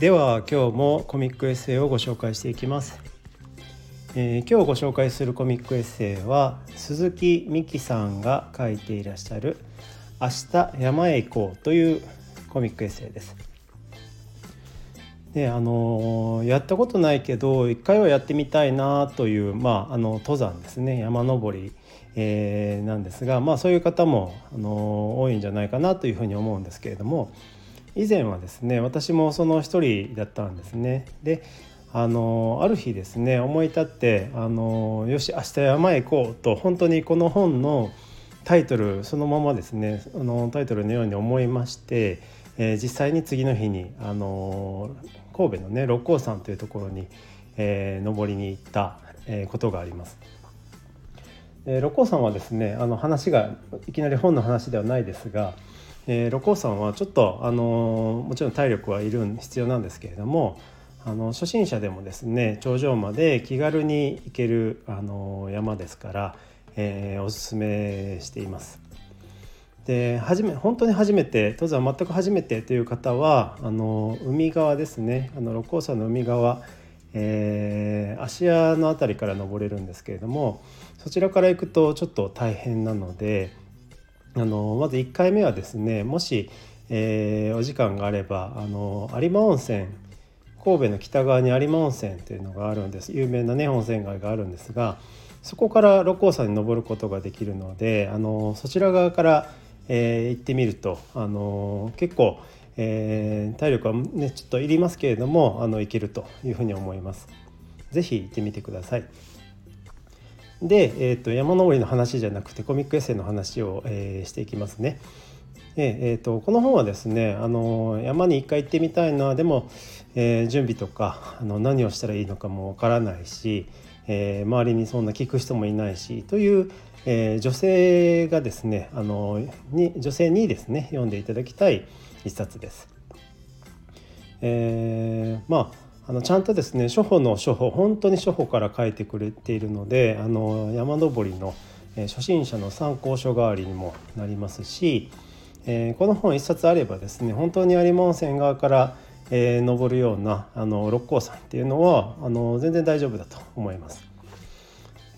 では今日もコミックエッセイをご紹介していきます、えー、今日ご紹介するコミックエッセイは鈴木美希さんが書いていらっしゃる明日山へ行こうというコミックエッセイです。であのやったことないけど一回はやってみたいなという、まあ、あの登山ですね。山登り、えー、なんですが、まあ、そういう方もあの多いんじゃないかなというふうに思うんですけれども以前はですね私もその一人だったんですね。であのある日ですね思い立ってあのよし明日山へ行こうと本当にこの本のタイトルそのままですねあのタイトルのように思いまして、えー、実際に次の日にあの神戸のね六甲山というところに、えー、登りに行った、えー、ことがあります。え、六甲山はですねあの話がいきなり本の話ではないですが、えー、六甲山はちょっとあのもちろん体力はいる必要なんですけれどもあの初心者でもですね頂上まで気軽に行けるあの山ですから、えー、おすすめしています。で初め本当に初めて登山全く初めてという方はあの海側ですねあの六甲山の海側、えー、芦屋の辺りから登れるんですけれどもそちらから行くとちょっと大変なのであのまず1回目はですねもし、えー、お時間があればあの有馬温泉神戸の北側に有馬温泉というのがあるんです有名なね温泉街があるんですがそこから六甲山に登ることができるのであのそちら側からえー、行ってみると、あの結構、えー、体力はねちょっといりますけれどもあのいけるというふうに思います。是非行ってみてください。で、えーと、山登りの話じゃなくてコミックエッセイの話を、えー、していきますね。えーと、この本はですねあの山に一回行ってみたいなでも、えー、準備とかあの何をしたらいいのかもわからないし、えー、周りにそんな聞く人もいないしという、えー、女性がですねあのに女性にですね読んでいただきたい一冊です。え、まああのちゃんとですね初歩の初歩本当に初歩から書いてくれているのであの山登りの、初心者の参考書代わりにもなりますし、えー、この本一冊あればですね本当に有馬温泉側から、えー、登るようなあの六甲山っていうのはあの全然大丈夫だと思います。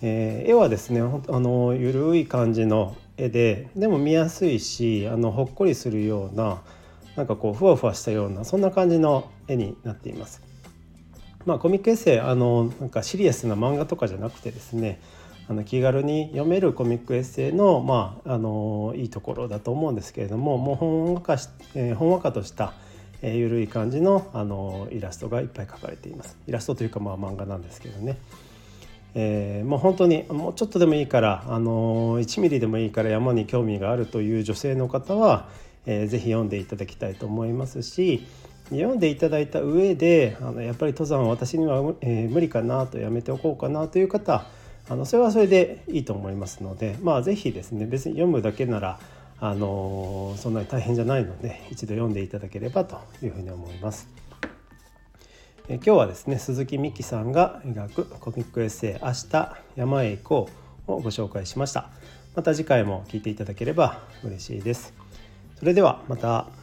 えー、絵はですねあのゆるい感じの絵ででも見やすいしあのほっこりするようななんかこうふわふわしたようなそんな感じの絵になっています。まあ、コミックエッセイあのなんかシリアスな漫画とかじゃなくてですねあの気軽に読めるコミックエッセイの,、まあ、あのいいところだと思うんですけれどももうほんわかし、えー、ほんわかとした、えー、ゆるい感じのあのイラストがいっぱい描かれています。イラストというかまあ漫画なんですけどね。えー、もう本当にもうちょっとでもいいから、あの1ミリでもいいから山に興味があるという女性の方は、えー、ぜひ読んでいただきたいと思いますし読んでいただいた上であのやっぱり登山は私には、えー、無理かなとやめておこうかなという方あのそれはそれでいいと思いますのでまあ是非ですね別に読むだけならあのそんなに大変じゃないので一度読んでいただければというふうに思います。え今日はですね鈴木美希さんが描くコミックエッセイ「明日山へ行こう」をご紹介しました。また次回も聞いていただければ嬉しいです。それではまた。